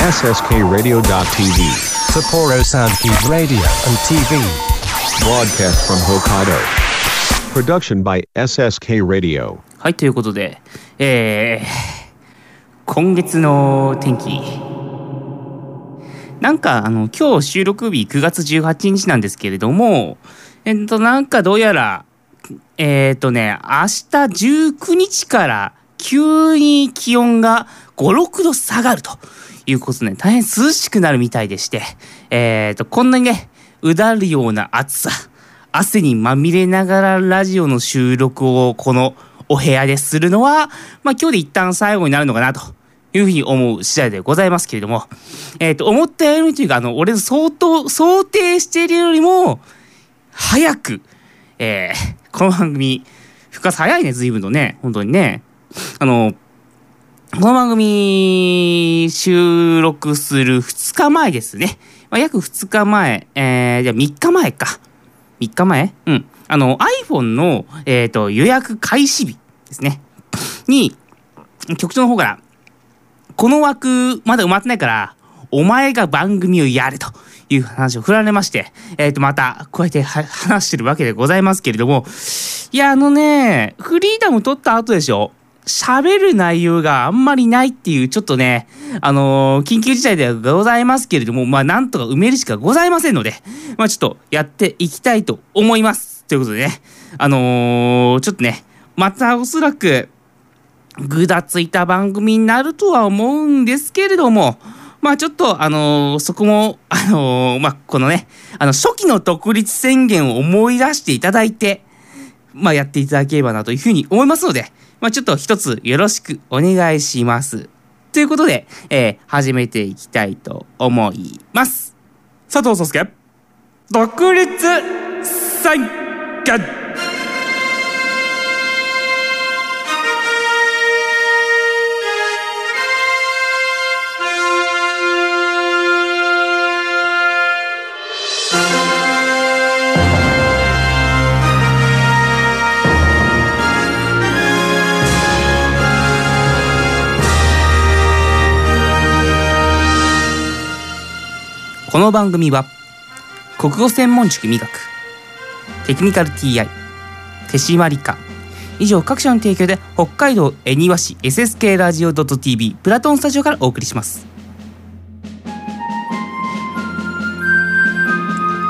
SSKRadio.tv. Sapporo Soundkeep Radio and TV. Broadcast from Hokkaido. Production by SSK Radio. はい、ということで、えー、今月の天気。なんか、あの、今日収録日9月18日なんですけれども、えっと、なんかどうやら、えっーとね、明日19日から急に気温が5、6度下がるということで、大変涼しくなるみたいでして、えっと、こんなにね、うだるような暑さ、汗にまみれながらラジオの収録をこのお部屋でするのは、まあ今日で一旦最後になるのかなというふうに思う次第でございますけれども、えっ、と、思ったよりというか、あの、俺の相当、想定しているよりも、早く、えー、この番組、深さ早いね、随分とね、本当にね。あの、この番組、収録する2日前ですね。まあ、約2日前、えー、じゃあ3日前か。3日前？うん。あの、iPhone の、えっ、と、予約開始日ですね。に、局長の方から、この枠、まだ埋まってないから、お前が番組をやれという話を振られまして、えっ、と、また、こうやって話してるわけでございますけれども、いや、あのね、フリーダム取った後でしょ喋る内容があんまりないっていう、ちょっとね、あのー緊急事態ではございますけれども、まあ、なんとか埋めるしかございませんので、まあ、ちょっとやっていきたいと思います。ということでね、あのーちょっとね、またおそらく、ぐだついた番組になるとは思うんですけれども、まあちょっと、あのーそこも、あのまあこのね、あの、初期の独立宣言を思い出していただいて、まあやっていただければなというふうに思いますので、まあちょっと一つよろしくお願いします。ということで、えー始めていきたいと思います。佐藤壮介、独立宣言の番組は国語専門塾美学テクニカル TI 手締まり課以上各社の提供で北海道恵庭市 SSK ラジオ .tv プラトンスタジオからお送りします。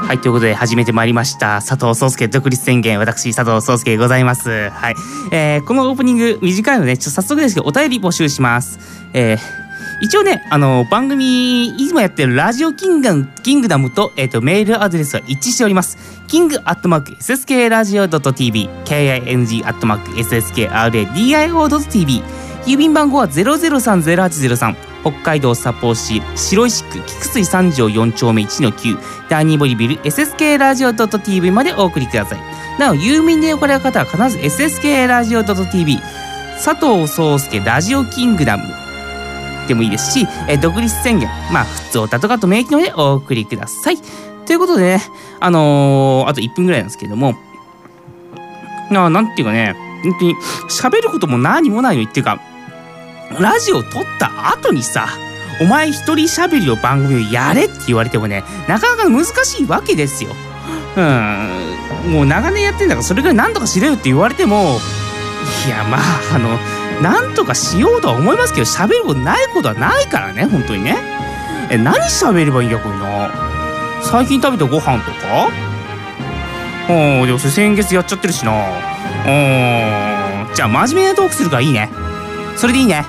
はいということで始めてまいりました佐藤壮介独立宣言私佐藤壮介ございます。はい、えーこのオープニング短いのでちょっと早速ですけどお便り募集します。えー一応ね、あの、番組、いつもやってるラジオキングダムキングダムと、えっ、と、メールアドレスは一致しております。king アットマーク sskradio.tv、king アットマーク sskradio.tv、郵便番号は0030803、北海道札幌市白石区菊水三条4丁目1の9、第2ボリビル sskradio.tv までお送りください。なお、郵便でおかれる方は必ず sskradio.tv、佐藤壮介ラジオキングダム、でもいいですし、えー独立宣言、まあ、普通歌とかと名義のでお送りください。ということでね、あのーあと1分ぐらいなんですけれども、ななんていうかね、本当に喋ることも何もないのにっていうか、ラジオ撮った後にさ、お前一人喋りの番組をやれって言われてもね、なかなか難しいわけですよ。うん、もう長年やってんだからそれぐらい何とかしろよって言われても、いやまああのなんとかしようとは思いますけど喋ることないことはないからね本当にね。え何喋ればいいんだこれな。最近食べたご飯とか？うんでも先月やっちゃってるしな。うん。じゃあ真面目なトークするからいいね。それでいいね。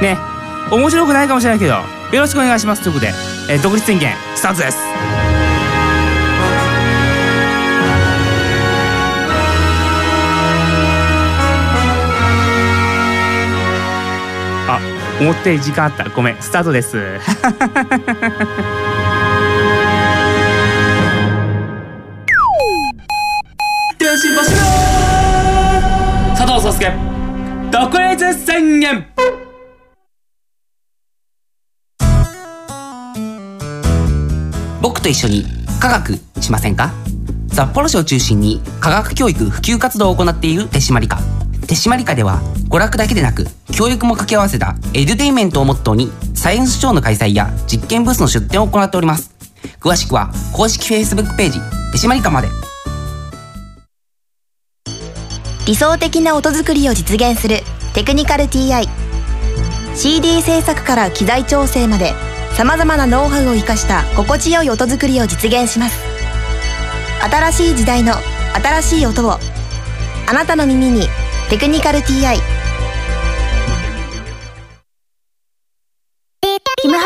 ね。面白くないかもしれないけどよろしくお願いします。ということで、え独立宣言スタートです。思ったより時間あったごめんスタートです。電信柱佐藤壮介独立宣言。僕と一緒に科学しませんか？札幌市を中心に科学教育普及活動を行っている手締まり課。手締まり課では娯楽だけでなく教育も掛け合わせたエデュテインメントをモットーにサイエンスショーの開催や実験ブースの出展を行っております。詳しくは公式 Facebook ページ手締まりかまで。理想的な音作りを実現するテクニカル TI CD 制作から機材調整までさまざまなノウハウを生かした心地よい音作りを実現します。新しい時代の新しい音をあなたの耳に「テクニカル TI」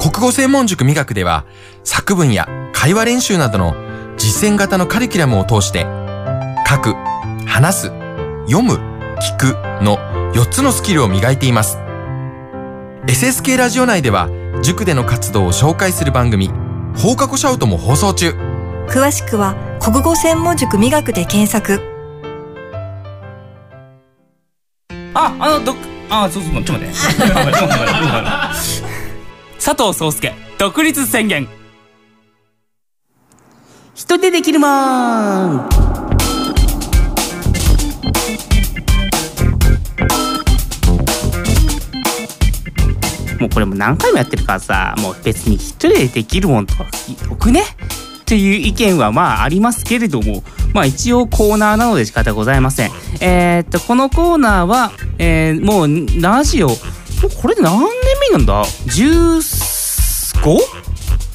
国語専門塾美学では作文や会話練習などの実践型のカリキュラムを通して書く、話す、読む、聞くの4つのスキルを磨いています。SSK ラジオ内では塾での活動を紹介する番組放課後シャウトも放送中。詳しくは国語専門塾美学で検索。あ、あの、ど、あ、そうそう、ちょっと待って。佐藤壮介、独立宣言。人でできるもんもうこれも何回もやってるからさ、もう別に一人でできるもんとかよくね？っていう意見はまあありますけれども、まあ一応コーナーなので仕方ございません。えー、っと、このコーナーは、えー、もうラジオ、これ何年目なんだ ?15?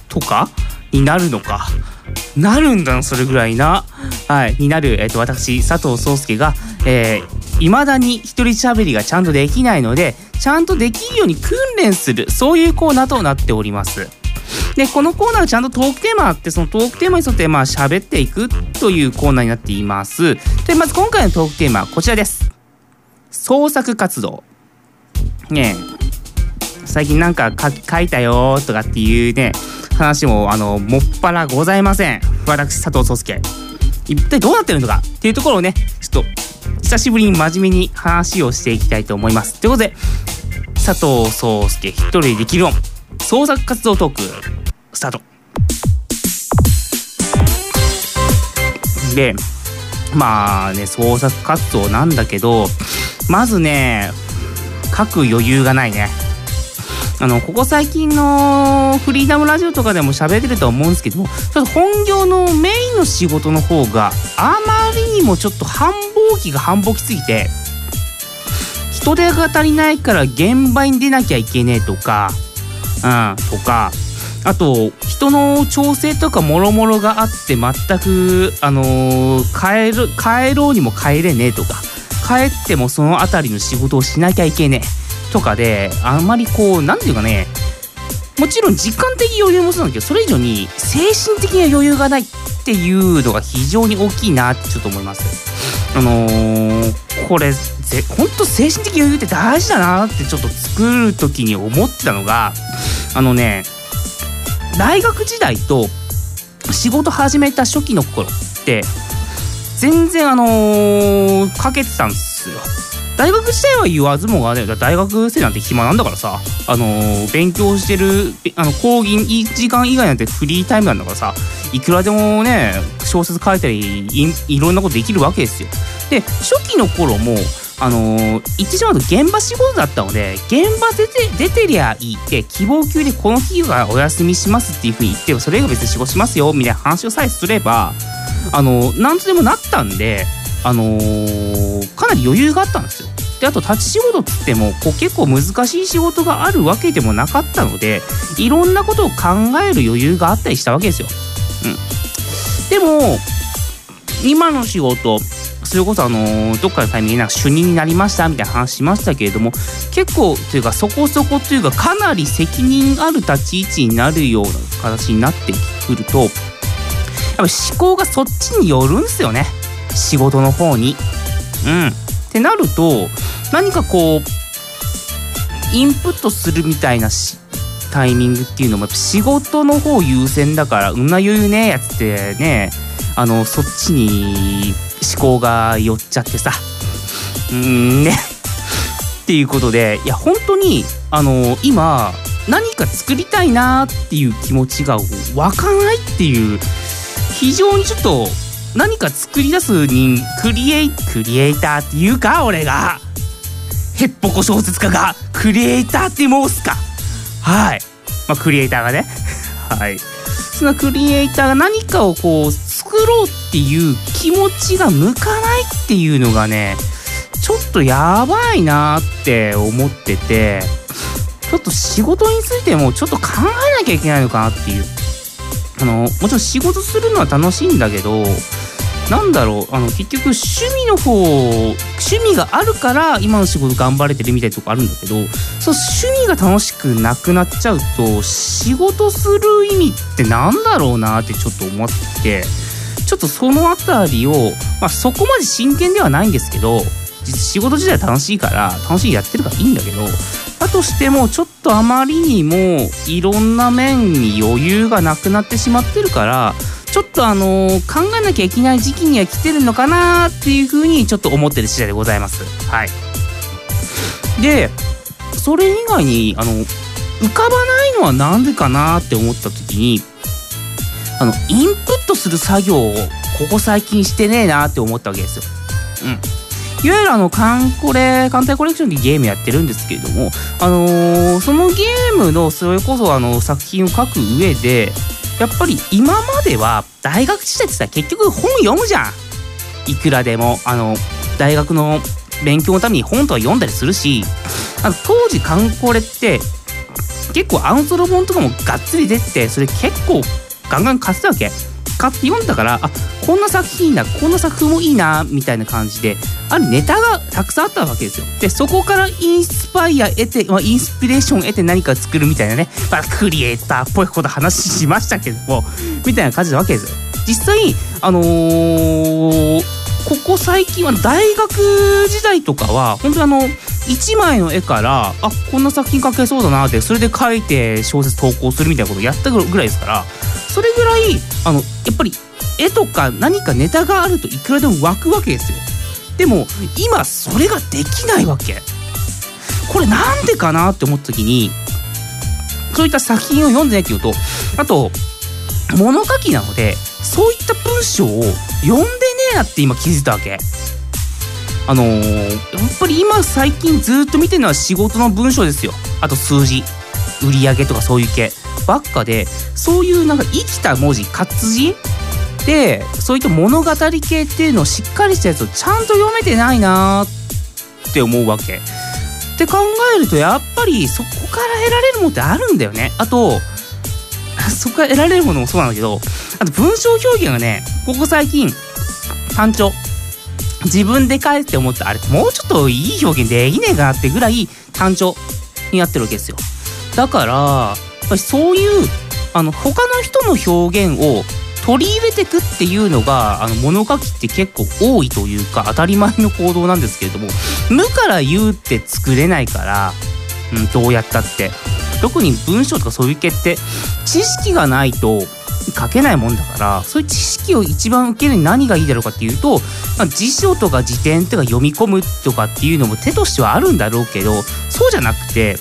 とか？になるのか？なるんだな、それぐらいな。はい、になる、えー、っと、私、佐藤壮介が、えー、未だに一人喋りがちゃんとできないので、ちゃんとできるように訓練する、そういうコーナーとなっております。で、このコーナーはちゃんとトークテーマあって、そのトークテーマに沿って、まあ、喋っていくというコーナーになっています。で、まず今回のトークテーマはこちらです。創作活動。ね、最近なんか書書いたよとかっていうね、話も、あの、もっぱらございません。私、佐藤壮介。一体どうなってるのかっていうところをね、ちょっと、久しぶりに真面目に話をしていきたいと思います。ということで、佐藤壮介一人でできる音創作活動トークスタートでまあね創作活動なんだけどまずね書く余裕がないね。あのここ最近のフリーダムラジオとかでも喋ってるとは思うんですけどもちょっと本業のメインの仕事の方があまりにもちょっと繁忙期が繁忙期すぎて人手が足りないから現場に出なきゃいけねえとかうん、とかあと人の調整とかもろもろがあって全くあのー帰る帰ろうにも帰れねえとか帰ってもその辺りの仕事をしなきゃいけねえとかであんまりこうなんていうかねもちろん時間的余裕もそうなんだけどそれ以上に精神的な余裕がないっていうのが非常に大きいなってちょっと思います。あのーこれぜ本当精神的余裕って大事だなってちょっと作る時に思ってたのがあのね大学時代と仕事始めた初期の頃って全然あのーかけてたんですよ。大学時代は言わずもがね大学生なんて暇なんだからさ、あのー勉強してるあの講義時間以外なんてフリータイムなんだからさいくらでもね小説書いたりいいろんなことできるわけですよ。で初期の頃もあのー言ってしまうと現場仕事だったので現場出て出てりゃいいって希望級でこの日はお休みしますっていうふうに言ってそれが別に仕事しますよみたいな話をさえすればあのなんとでもなったんであのーかなり余裕があったんですよ。であと立ち仕事っつってもこう結構難しい仕事があるわけでもなかったのでいろんなことを考える余裕があったりしたわけですよ。うん、でも今の仕事それこそあのーどっかのタイミングでなんか主任になりましたみたいな話しましたけれども結構というかそこそこというかかなり責任ある立ち位置になるような形になってくるとやっぱ思考がそっちによるんですよね仕事の方に。うん、ってなると何かこうインプットするみたいなしタイミングっていうのもやっぱ仕事の方優先だからうんな余裕ねやつってねあのそっちに思考が寄っちゃってさ。うんね。っていうことでいや本当にあの今何か作りたいなっていう気持ちが湧かないっていう非常にちょっと何か作り出す人クリエイクリエイターっていうか俺が。へっぽこ小説家がクリエイターって申すか。はい。まあクリエイターがね。はい。そのクリエイターが何かをこう作ろうっていう気持ちが向かないっていうのがねちょっとやばいなって思っててちょっと仕事についてもちょっと考えなきゃいけないのかなっていう。あのもちろん仕事するのは楽しいんだけどなんだろうあの結局趣味の方趣味があるから今の仕事頑張れてるみたいなとこあるんだけどそう趣味が楽しくなくなっちゃうと仕事する意味ってなんだろうなってちょっと思ってて。ちょっとそのあたりを、まあ、そこまで真剣ではないんですけど仕事自体楽しいから楽しいやってるからいいんだけどだとしてもちょっとあまりにもいろんな面に余裕がなくなってしまってるからちょっとあのー考えなきゃいけない時期には来てるのかなっていうふうにちょっと思ってる次第でございます。はい、でそれ以外にあの浮かばないのはなんでかなって思った時にあのインプットする作業をここ最近してねえなって思ったわけですよ。うんいわゆるあのカンコレ艦隊コレクションでゲームやってるんですけれども、あのーそのゲームのそれこそあの作品を書く上でやっぱり今までは大学時代ってさ結局本読むじゃんいくらでもあの大学の勉強のために本とか読んだりするしあの当時カンコレって結構アンソロ本とかもがっつり出ててそれ結構ガンガン買ってたわけ。買って読んだからあこんな作品いいなこんな作風もいいなみたいな感じであるネタがたくさんあったわけですよ。でそこからインスパイア得て、まあ、インスピレーション得て何か作るみたいなね、まあ、クリエイターっぽいこと話しましたけどもみたいな感じなわけですよ。実際あのーここ最近は大学時代とかは本当にあの1枚の絵からあこんな作品描けそうだなってそれで描いて小説投稿するみたいなことをやったぐらいですからそれぐらいあのやっぱり絵とか何かネタがあるといくらでも湧くわけですよ。でも今それができないわけ。これなんでかなって思った時にそういった作品を読んでないっていうとあと物書きなのでそういった文章を読んでねえなって今気づいたわけ。あのーやっぱり今最近ずっと見てるのは仕事の文章ですよ。あと数字。売り上げとかそういう系。ばっかでそういうなんか生きた文字活字でそういった物語系っていうのをしっかりしたやつをちゃんと読めてないなって思うわけ。って考えるとやっぱりそこから得られるものってあるんだよね。あとそこから得られるものもそうなんだけどあと文章表現がねここ最近単調。自分で書いて思ったあれもうちょっといい表現できねえかなってぐらい単調になってるわけですよ。だからやっぱりそういうあの他の人の表現を取り入れてくっていうのがあの物書きって結構多いというか当たり前の行動なんですけれども無から言うって作れないから、うん、どうやったって。特に文章とかそういう系って知識がないと書けないもんだからそういう知識を一番受けるに何がいいだろうかっていうと、まあ、辞書とか辞典とか読み込むとかっていうのも手としてはあるんだろうけどそうじゃなくて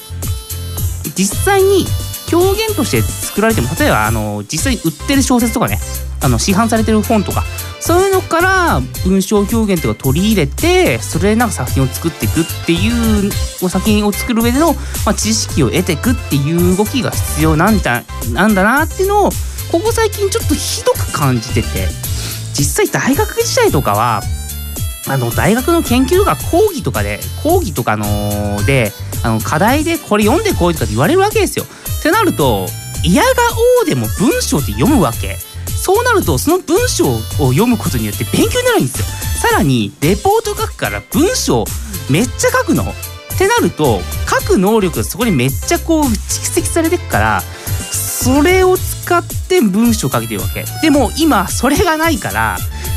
実際に表現として作られても例えばあの実際に売ってる小説とかねあの市販されてる本とかそういうのから文章表現とか取り入れてそれでなんか作品を作っていくっていう作品を作る上での、まあ、知識を得ていくっていう動きが必要なんだなんだなっていうのをここ最近ちょっとひどく感じてて実際大学時代とかはあの大学の研究が講義とかで講義とかのであの課題でこれ読んでこいとかって言われるわけですよ。ってなると嫌がおうでも文章って読むわけ。そうなるとその文章を読むことによって勉強になるんですよ。さらにレポート書くから文章めっちゃ書くの。ってなると書く能力がそこにめっちゃこう蓄積されてくからそれを使って文章を書けてるわけ。でも今それがないから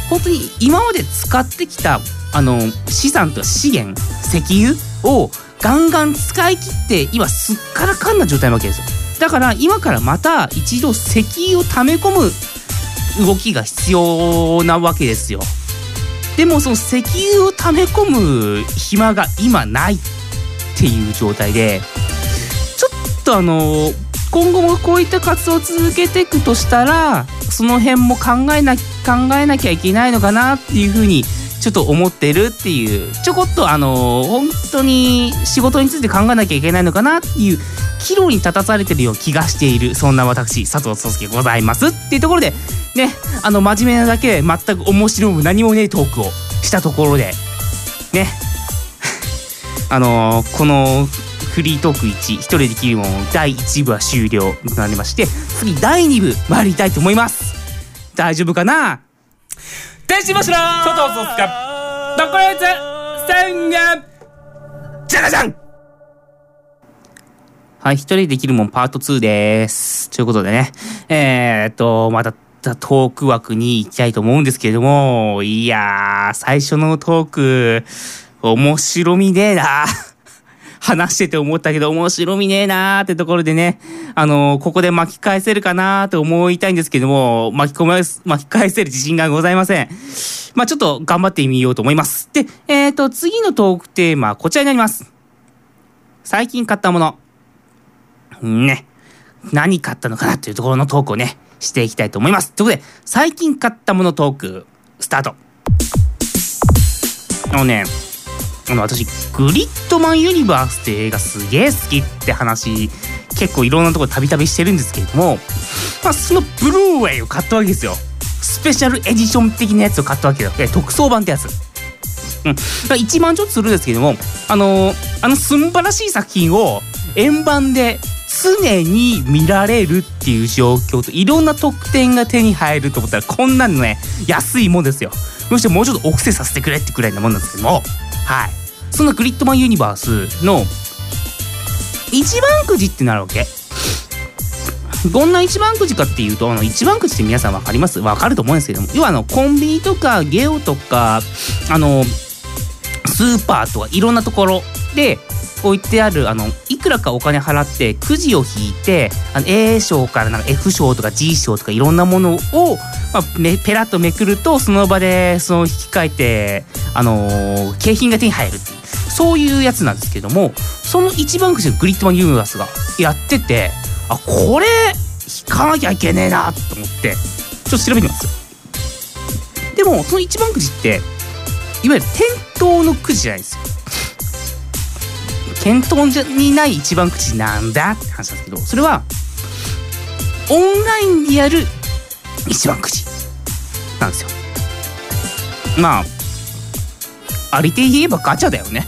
本当に今まで使ってきたあの資産とか資源石油をガンガン使い切って今すっからかんな状態なわけですよ。だから今からまた一度石油を溜め込む動きが必要なわけですよでもその石油を溜め込む暇が今ないっていう状態でちょっとあの今後もこういった活動を続けていくとしたらその辺も考えな考えなきゃいけないのかなっていうふうにちょっと思ってるっていう。ちょこっとあの本当に仕事について考えなきゃいけないのかなっていう岐路に立たされてるような気がしているそんな私佐藤壮介ございますっていうところでねあの真面目なだけ全く面白く何もねえトークをしたところでね。あのこのフリートーク1一人できるもん第1部は終了となりまして次第2部参りたいと思います。大丈夫かな？天使柱佐藤壮介特別宣言じゃらじゃん。はい、一人できるもんパート2です。ということでね、えー、っと、また、トーク枠に行きたいと思うんですけれども、いやー、最初のトーク、面白みねえな。話してて思ったけど面白みねえなーってところでね、あのーここで巻き返せるかなーと思いたいんですけども、巻き込ま、巻き返せる自信がございません。まあちょっと頑張ってみようと思います。で、えー、と、次のトークテーマはこちらになります。最近買ったもの。ね。何買ったのかなというところのトークをね、していきたいと思います。ということで、最近買ったものトーク、スタート。あのね、あの私、グリッドマンユニバースって映画すげえ好きって話、結構いろんなところたびたびしてるんですけれども、まあ、そのブルーレイを買ったわけですよ。スペシャルエディション的なやつを買ったわけよ。え特装版ってやつ。うん、1万ちょっとするんですけども、あのーあの素晴らしい作品を円盤で常に見られるっていう状況といろんな特典が手に入ると思ったらこんなのね安いもんですよむしろもうちょっとお布施させてくれってくらいなもんなんですけどもはい。そのグリッドマンユニバースの一番くじってなるわけ。どんな一番くじかっていうとあの一番くじって皆さん分かります？分かると思うんですけども。要はあのコンビニとかゲオとかあのスーパーとかいろんなところで置いてあるあのいくらかお金払ってくじを引いてあの A 賞からなんか F 賞とか G 賞とかいろんなものを、まあ、めペラッとめくるとその場でその引き換えて、あのー景品が手に入るっていうそういうやつなんですけどもその一番くじのグリッドマンユニバースがやっててあこれ引かなきゃいけねえなと思ってちょっと調べてみます。でもその一番くじっていわゆる店頭のくじじゃないですよ。店頭じゃにない一番くじなんだって話なんですけどそれはオンラインでやる一番くじなんですよ。まあありて言えばガチャだよね。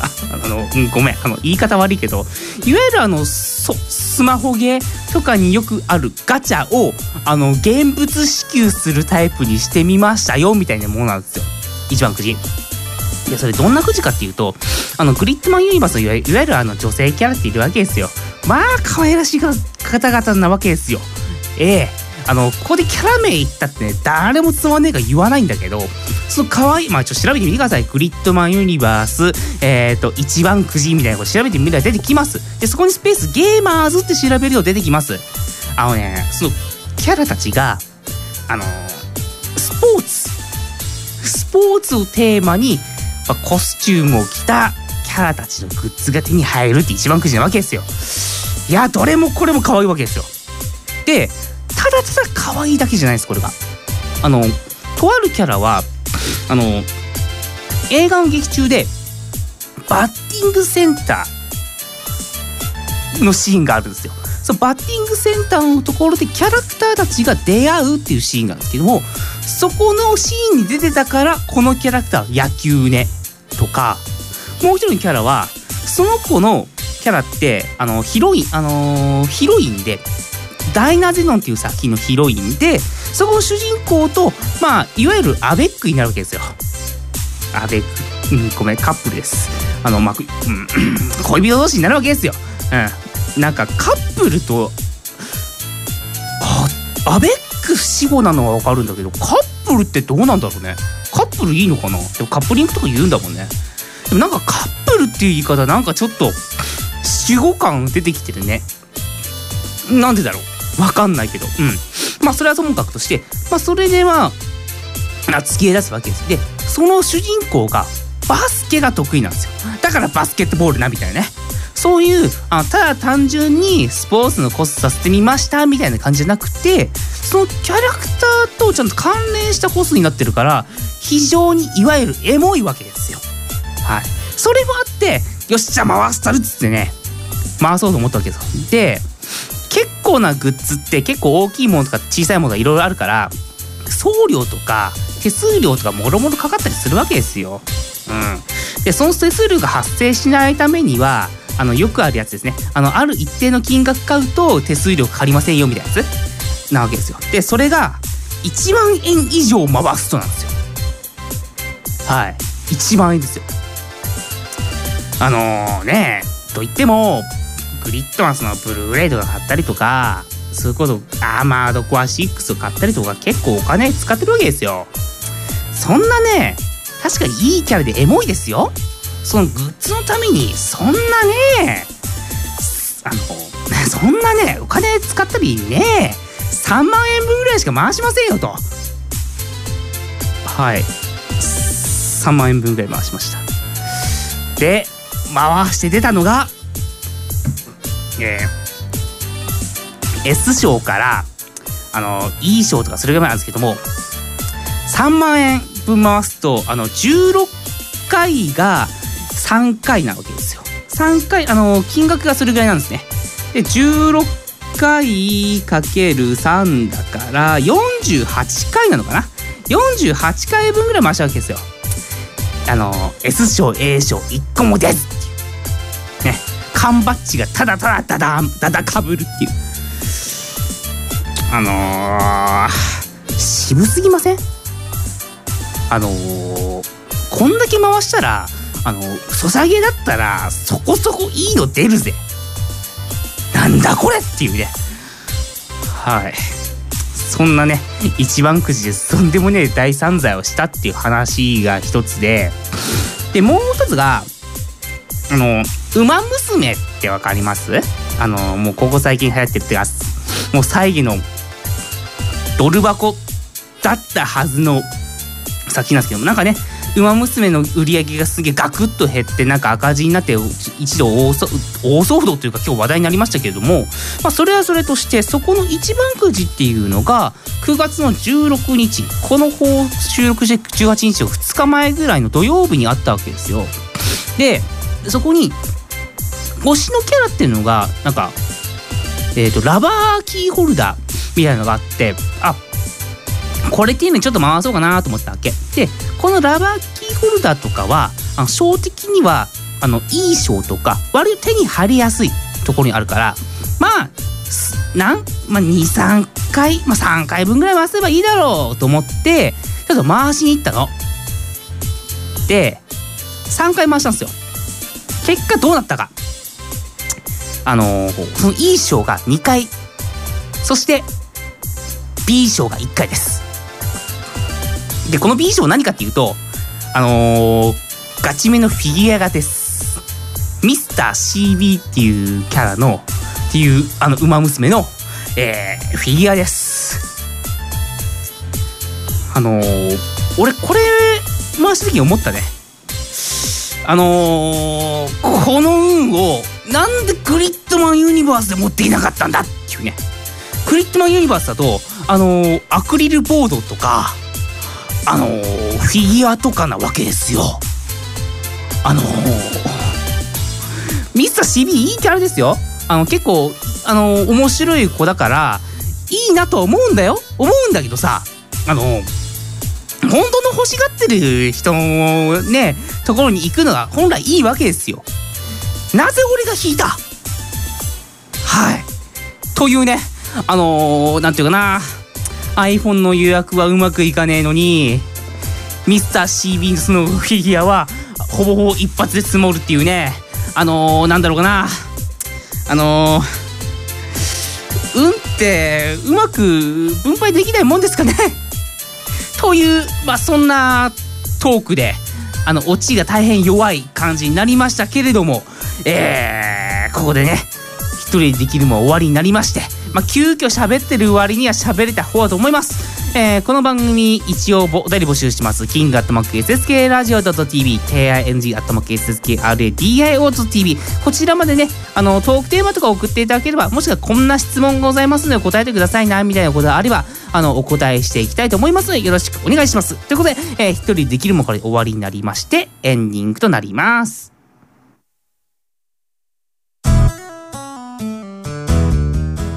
あ あの、ごめん。あの言い方悪いけどいわゆるあのそスマホゲーとかによくあるガチャをあの現物支給するタイプにしてみましたよみたいなものなんですよ。一番くじ。でそれどんなくじかっていうとあのグリッドマンユニバースのいわゆるあの女性キャラっているわけですよ。まあ可愛らしい方々なわけですよ。ええ。あのここでキャラ名言ったってね誰もつまんねえから言わないんだけどその可愛いまあちょっと調べてみてください。グリッドマンユニバースえっ、と一番くじみたいなこと調べてみれば出てきます。でそこにスペースゲーマーズって調べると出てきます。あのねそのキャラたちがあのスポーツ。スポーツをテーマに、まあコスチュームを着たキャラたちのグッズが手に入るって一番くじなわけですよ。いやどれもこれも可愛いわけですよ。でただただ可愛いだけじゃないですこれが。あのとあるキャラはあの映画の劇中でバッティングセンターのシーンがあるんですよ。そのバッティングセンターのところでキャラクターたちが出会うっていうシーンなんですけどもそこのシーンに出てたからこのキャラクターは野球ね。とかもう一人のキャラはその子のキャラってあのヒロインあのーヒロインでダイナゼノンっていう作品のヒロインでそこの主人公とまあいわゆるアベックになるわけですよ。アベック、うん、ごめんカップルです。あのまあ、うん、恋人同士になるわけですよ。うん。なんかカップルとあアベック死後なのはわかるんだけどカップルってどうなんだろうね。カップルいいのかな？でもカップリングとか言うんだもんね。でもなんかカップルっていう言い方なんかちょっと主語感出てきてるね。なんでだろう？わかんないけど。うん。まあそれはともかくとしてまあそれでは突き出すわけですでその主人公がバスケが得意なんですよ。だからバスケットボールなみたいなね。そういうあただ単純にスポーツのコスさせてみましたみたいな感じじゃなくてそのキャラクターとちゃんと関連したコスになってるから非常にいわゆるエモいわけですよはいそれもあってよしじゃあ回したるっつってね回そうと思ったわけですよで結構なグッズって結構大きいものとか小さいものがいろいろあるから送料とか手数料とかもろもろかかったりするわけですよ。うん、でその手数料が発生しないためにはあのよくあるやつですねあのある一定の金額買うと手数料かかりませんよみたいなやつなわけですよ。でそれが1万円以上回すとなんですよ。はい。1万円ですよ。あのー、ねと言ってもグリッドマンスのブルーレイとか買ったりとかそういうことアーマードコア6を買ったりとか結構お金使ってるわけですよ。そんなね確かにいいキャラでエモいですよ。そのグッズのためにそんなねあの そんなねお金使ったりね3万円分ぐらいしか回しませんよと。はい3万円分ぐらい回しました。で回して出たのがえー、S 賞からあの E 賞とかそれぐらいなんですけども3万円分回すとあの16回が3回なわけですよ。3回あの金額がそれぐらいなんですね。で16回かける3だから48回なのかな？48回分ぐらい回したわけですよ。あの S 賞 A 賞1個も出ずっていうね。缶バッジがただただダダダダかぶるっていう。あのー、渋すぎません？あのー、こんだけ回したらあのソサゲだったらそこそこいいの出るぜ。なんだこれっていうね。はい。そんなね一番くじでとんでもねえ大散財をしたっていう話が一つででもう一つがあの「ウマ娘」ってわかります？あのもうここ最近流行ってるってやつ。もう最後のドル箱だったはずの先なんですけどもなんかね「ウマ娘」の売り上げがすげえガクッと減ってなんか赤字になって一度大騒動というか今日話題になりましたけれども、まあ、それはそれとしてそこの一番くじっていうのが9月の16日この放収録して18日の2日前ぐらいの土曜日にあったわけですよ。でそこに推しのキャラっていうのがなんか、えーと、ラバーキーホルダーみたいなのがあってあこれっていうのにちょっと回そうかなと思ったわけでこのラバーキーホルダーとかはあの賞的にはあのいい賞とか割と手に入りやすいところにあるからまあなん、まあ、23回、まあ、3回分ぐらい回せばいいだろうと思ってちょっと回しに行ったの。で3回回したんですよ。結果どうなったかあのー、その E 賞が2回そして B 賞が1回ですでこの B 賞何かっていうとあのー、ガチめのフィギュアがです。ミスター CB っていうキャラのっていうあの馬娘の、えー、フィギュアです。あのー、俺これ回した時に思ったね。あのー、この運をなんでクリットマンユニバースで持っていなかったんだっていうね。クリットマンユニバースだとあのー、アクリルボードとかあのー、フィギュアとかなわけですよ。あのミスター CB いいキャラですよ。あの結構あの面白い子だからいいなと思うんだよ。思うんだけどさあの本当の欲しがってる人のねところに行くのが本来いいわけですよ。なぜ俺が引いた？はい。というねあのー、なんていうかな。iPhone の予約はうまくいかねえのにミスターシービンスのフィギュアはほぼほぼ一発で積もるっていうね。あのー、なんだろうかな。あのー、運ってうまく分配できないもんですかね。というまあそんなトークであのオチが大変弱い感じになりましたけれどもえー、ここでね一人でできるも終わりになりましてまあ、急遽喋ってる割には喋れた方だと思います。えーこの番組一応お便り募集します。キングアットマーク SSK ラジオ .tv、KING アットマーク SSKRADIO.tv こちらまでね、あの、トークテーマとか送っていただければ、もしくはこんな質問ございますので答えてくださいな、みたいなことがあれば、あの、お答えしていきたいと思いますので、よろしくお願いします。ということで、えー一人できるもこれ終わりになりまして、エンディングとなります。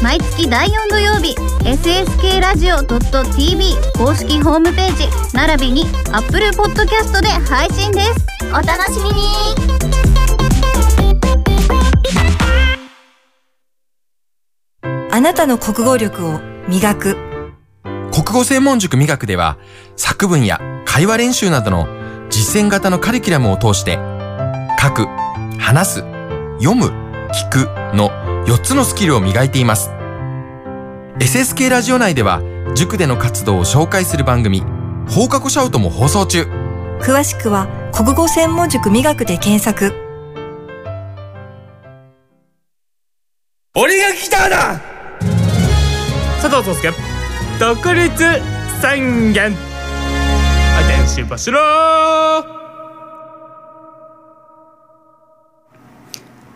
毎月第4土曜日、SSK ラジオ .tv 公式ホームページ、並びに Apple Podcast で配信です。お楽しみにあなたの国語力を磨く国語専門塾美学では作文や会話練習などの実践型のカリキュラムを通して書く、話す、読む、聞くの4つのスキルを磨いています。SSK ラジオ内では塾での活動を紹介する番組放課後シャウトも放送中。詳しくは国語専門塾美学で検索。俺が来ただ！佐藤壮介。独立宣言。はい天使柱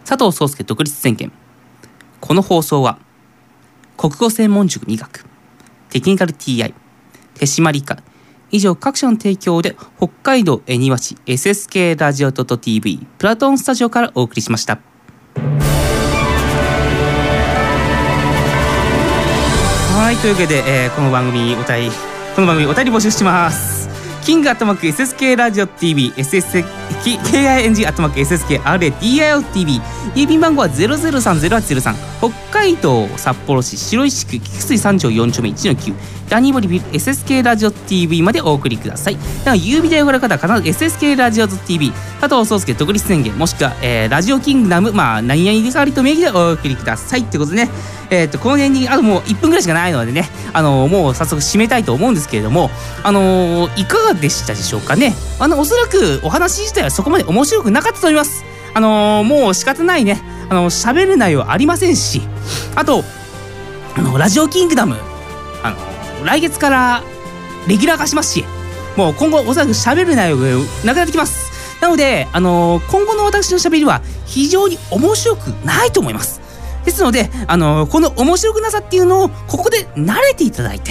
佐藤壮介独立宣言この放送は国語専門塾医学テクニカル TI 手締まり課以上各社の提供で北海道恵庭市 SSK ラジオ .tv プラトンスタジオからお送りしました。はいというわけで、えーこの番組お便りこの番組お便り募集してます。キングアットマーク SSK ラジオ TV SSK KING.SSKRADIOTV 郵便番号は0030803北海道札幌市白石区菊水三条4丁目1の9ダニーボリビル SSK ラジオ TV までお送りください。では郵便で呼ばれる方は必ず SSK ラジオ TV 佐藤壮介独立宣言もしくは、えーラジオキングダムまあ何々でかわりと名義でお送りください。ってことでね。えー、とこの辺にあともう1分ぐらいしかないのでね、あのーもう早速締めたいと思うんですけれども、あのーいかがでしたでしょうかね。あのおそらくお話自体はそこまで面白くなかったと思います。あのーもう仕方ないね。あのー喋る内容ありませんし。あとあのラジオキングダム。あのー来月からレギュラー化しますし。もう今後おそらく喋る内容がなくなってきます。なので、あのー今後の私の喋りは非常に面白くないと思います。ですので、あのこの面白くなさっていうのをここで慣れていただいて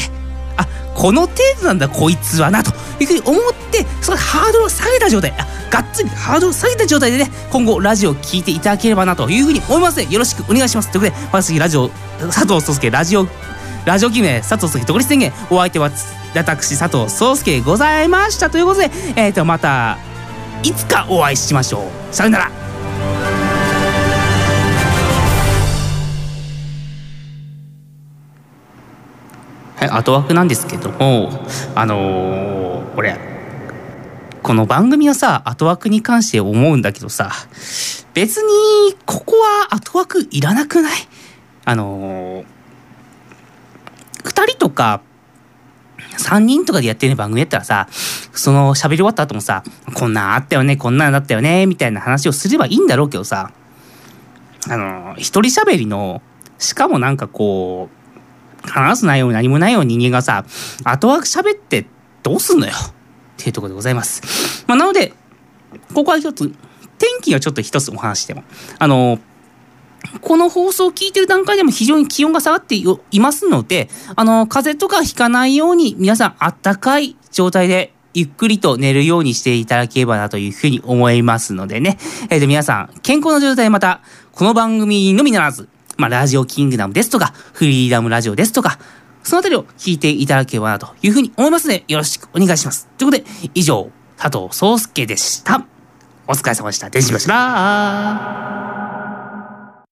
この程度なんだこいつはなというふうに思ってそのハードルを下げた状態あがっつりハードルを下げた状態でね今後ラジオを聞いていただければなというふうに思います。のでよろしくお願いします。ということで私ラジオ佐藤壮介ラジオラジオ決め佐藤壮介独立宣言お相手は私佐藤壮介ございました。ということでえっ、とまたいつかお会いしましょう。さよなら。後枠なんですけどもあのー、俺この番組のさ後枠に関して思うんだけどさ別にここは後枠いらなくない？あのー、2人とか3人とかでやってる番組やったらさその喋り終わった後もさこんなんあったよねこんなんだったよねみたいな話をすればいいんだろうけどさあのー、一人喋りのしかもなんかこう話す内容何もないような人間がさ後枠喋ってどうすんのよっていうところでございます。まあ、なのでここは一つ天気をちょっと一つお話してもあのこの放送を聞いてる段階でも非常に気温が下がっていますのであの風邪とかひかないように皆さんあったかい状態でゆっくりと寝るようにしていただければなというふうに思いますのでね。えっ、と、皆さん、健康な状態また、この番組のみならず、まあ、ラジオキングダムですとか、フリーダムラジオですとか、そのあたりを聞いていただければなというふうに思いますので、よろしくお願いします。ということで、以上、佐藤壮介でした。お疲れ様でした。デジました。